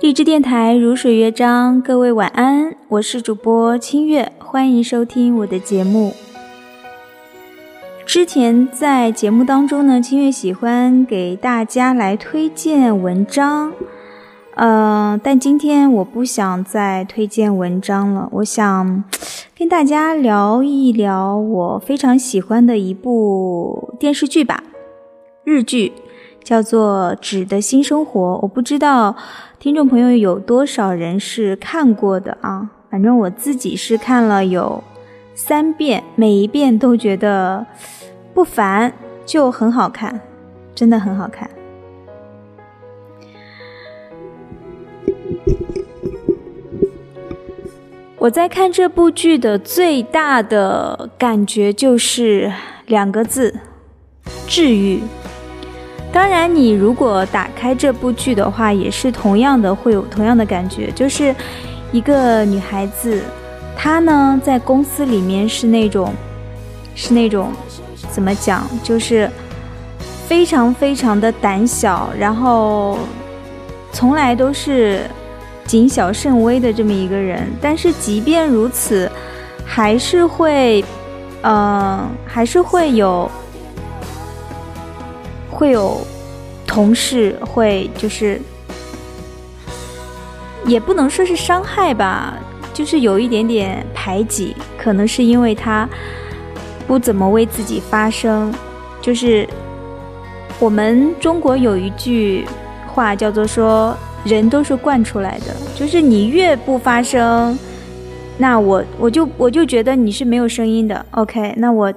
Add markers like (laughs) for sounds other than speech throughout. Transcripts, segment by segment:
荔枝电台如水乐章，各位晚安，我是主播清月，欢迎收听我的节目。之前在节目当中呢，清月喜欢给大家来推荐文章，呃，但今天我不想再推荐文章了，我想跟大家聊一聊我非常喜欢的一部电视剧吧，日剧。叫做《纸的新生活》，我不知道听众朋友有多少人是看过的啊？反正我自己是看了有三遍，每一遍都觉得不烦，就很好看，真的很好看。我在看这部剧的最大的感觉就是两个字：治愈。当然，你如果打开这部剧的话，也是同样的会有同样的感觉，就是一个女孩子，她呢在公司里面是那种，是那种怎么讲，就是非常非常的胆小，然后从来都是谨小慎微的这么一个人。但是即便如此，还是会，嗯，还是会有。会有同事会就是，也不能说是伤害吧，就是有一点点排挤，可能是因为他不怎么为自己发声。就是我们中国有一句话叫做说，人都是惯出来的，就是你越不发声，那我我就我就觉得你是没有声音的。OK，那我。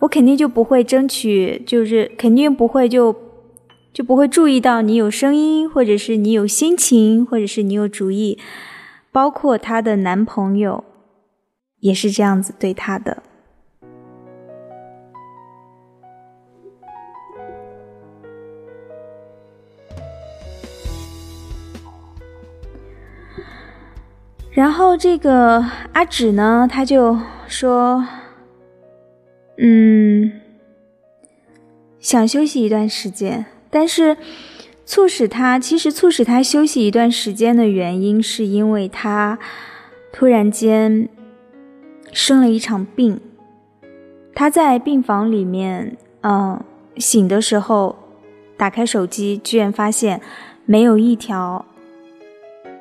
我肯定就不会争取，就是肯定不会就就不会注意到你有声音，或者是你有心情，或者是你有主意，包括她的男朋友也是这样子对她的。然后这个阿芷呢，他就说。嗯，想休息一段时间，但是促使他其实促使他休息一段时间的原因，是因为他突然间生了一场病。他在病房里面，嗯，醒的时候打开手机，居然发现没有一条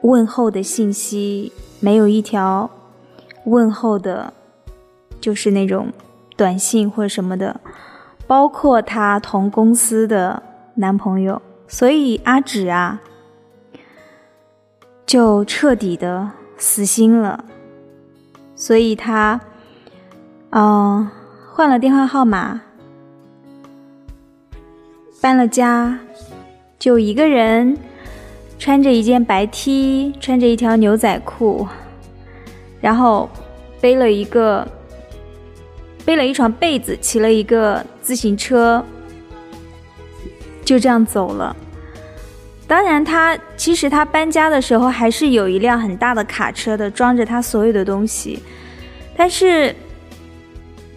问候的信息，没有一条问候的，就是那种。短信或者什么的，包括她同公司的男朋友，所以阿芷啊，就彻底的死心了。所以她，嗯，换了电话号码，搬了家，就一个人穿着一件白 T，穿着一条牛仔裤，然后背了一个。背了一床被子，骑了一个自行车，就这样走了。当然，他其实他搬家的时候还是有一辆很大的卡车的，装着他所有的东西。但是，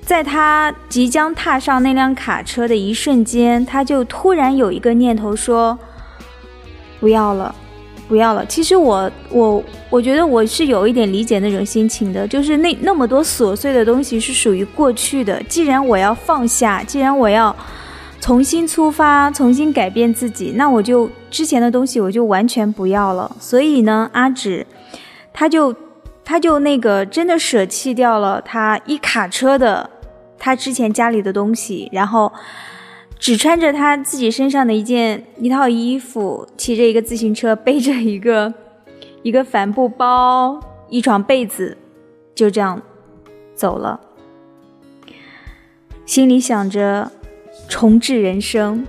在他即将踏上那辆卡车的一瞬间，他就突然有一个念头说：“不要了。”不要了。其实我我我觉得我是有一点理解那种心情的，就是那那么多琐碎的东西是属于过去的。既然我要放下，既然我要重新出发，重新改变自己，那我就之前的东西我就完全不要了。所以呢，阿芷，他就他就那个真的舍弃掉了他一卡车的他之前家里的东西，然后。只穿着他自己身上的一件一套衣服，骑着一个自行车，背着一个 (laughs) 一个帆布包，一床被子，就这样走了。心里想着重置人生，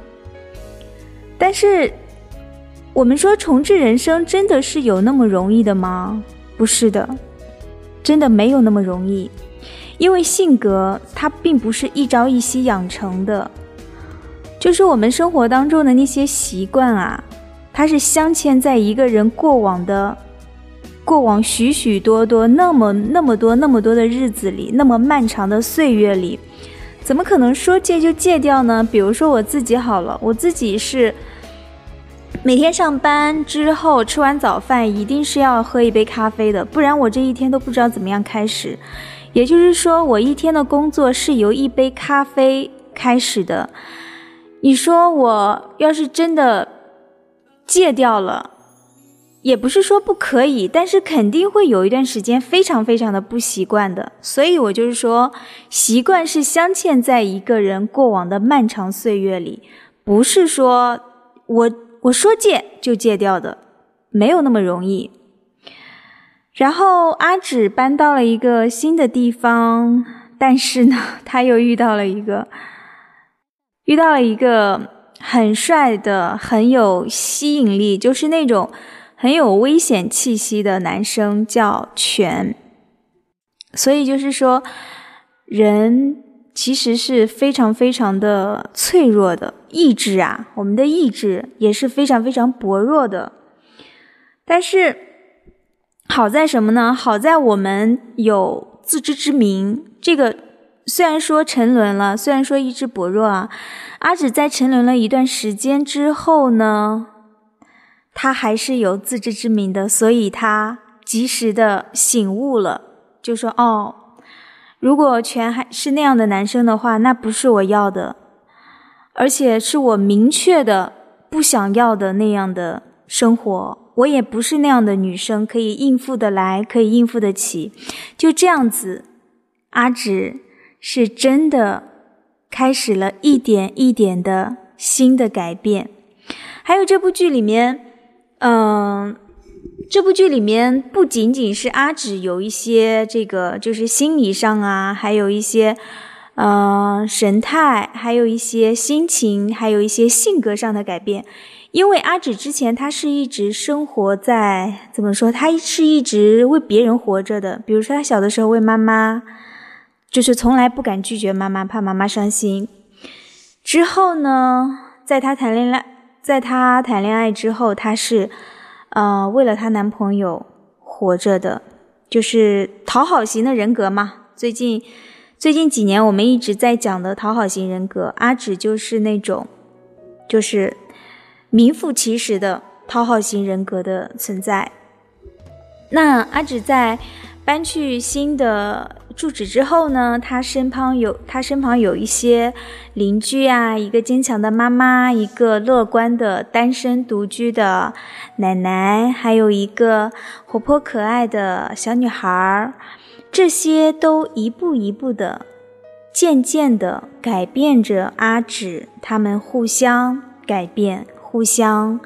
但是我们说重置人生真的是有那么容易的吗？不是的，真的没有那么容易，因为性格它并不是一朝一夕养成的。就是我们生活当中的那些习惯啊，它是镶嵌在一个人过往的、过往许许多多、那么那么多、那么多的日子里，那么漫长的岁月里，怎么可能说戒就戒掉呢？比如说我自己好了，我自己是每天上班之后吃完早饭，一定是要喝一杯咖啡的，不然我这一天都不知道怎么样开始。也就是说，我一天的工作是由一杯咖啡开始的。你说我要是真的戒掉了，也不是说不可以，但是肯定会有一段时间非常非常的不习惯的。所以我就是说，习惯是镶嵌在一个人过往的漫长岁月里，不是说我。我说戒就戒掉的，没有那么容易。然后阿芷搬到了一个新的地方，但是呢，他又遇到了一个，遇到了一个很帅的、很有吸引力，就是那种很有危险气息的男生，叫全。所以就是说，人。其实是非常非常的脆弱的意志啊，我们的意志也是非常非常薄弱的。但是好在什么呢？好在我们有自知之明。这个虽然说沉沦了，虽然说意志薄弱啊，阿芷在沉沦了一段时间之后呢，他还是有自知之明的，所以他及时的醒悟了，就说：“哦。”如果全还是那样的男生的话，那不是我要的，而且是我明确的不想要的那样的生活。我也不是那样的女生，可以应付得来，可以应付得起。就这样子，阿芷是真的开始了一点一点的新的改变。还有这部剧里面，嗯。这部剧里面不仅仅是阿芷有一些这个，就是心理上啊，还有一些，呃，神态，还有一些心情，还有一些性格上的改变。因为阿芷之前她是一直生活在怎么说？她是一直为别人活着的。比如说她小的时候为妈妈，就是从来不敢拒绝妈妈，怕妈妈伤心。之后呢，在她谈恋爱，在她谈恋爱之后，她是。呃，为了她男朋友活着的，就是讨好型的人格嘛。最近最近几年，我们一直在讲的讨好型人格，阿芷就是那种，就是名副其实的讨好型人格的存在。那阿芷在搬去新的。住址之后呢，他身旁有他身旁有一些邻居啊，一个坚强的妈妈，一个乐观的单身独居的奶奶，还有一个活泼可爱的小女孩儿，这些都一步一步的、渐渐的改变着阿芷，他们互相改变，互相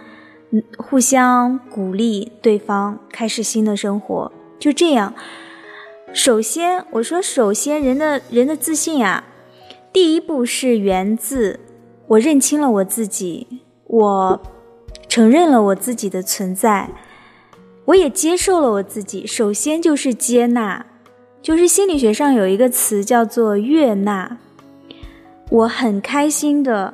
互相鼓励对方，开始新的生活，就这样。首先，我说，首先，人的人的自信啊，第一步是源自我认清了我自己，我承认了我自己的存在，我也接受了我自己。首先就是接纳，就是心理学上有一个词叫做悦纳。我很开心的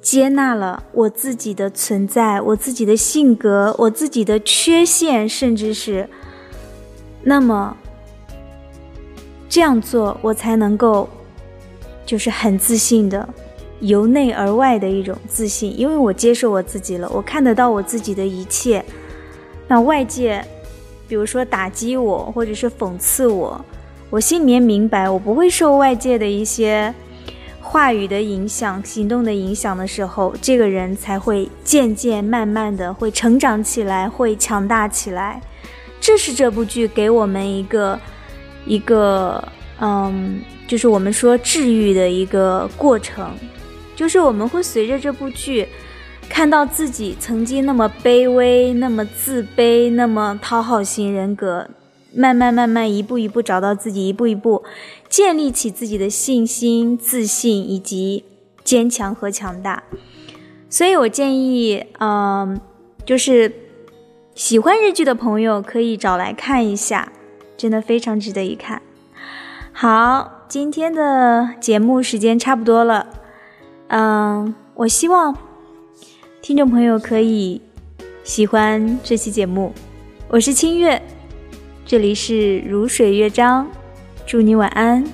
接纳了我自己的存在，我自己的性格，我自己的缺陷，甚至是那么。这样做，我才能够，就是很自信的，由内而外的一种自信，因为我接受我自己了，我看得到我自己的一切。那外界，比如说打击我，或者是讽刺我，我心里面明白，我不会受外界的一些话语的影响、行动的影响的时候，这个人才会渐渐、慢慢的会成长起来，会强大起来。这是这部剧给我们一个。一个嗯，就是我们说治愈的一个过程，就是我们会随着这部剧，看到自己曾经那么卑微、那么自卑、那么讨好型人格，慢慢慢慢一步一步找到自己，一步一步建立起自己的信心、自信以及坚强和强大。所以我建议，嗯，就是喜欢日剧的朋友可以找来看一下。真的非常值得一看。好，今天的节目时间差不多了。嗯，我希望听众朋友可以喜欢这期节目。我是清月，这里是如水乐章，祝你晚安。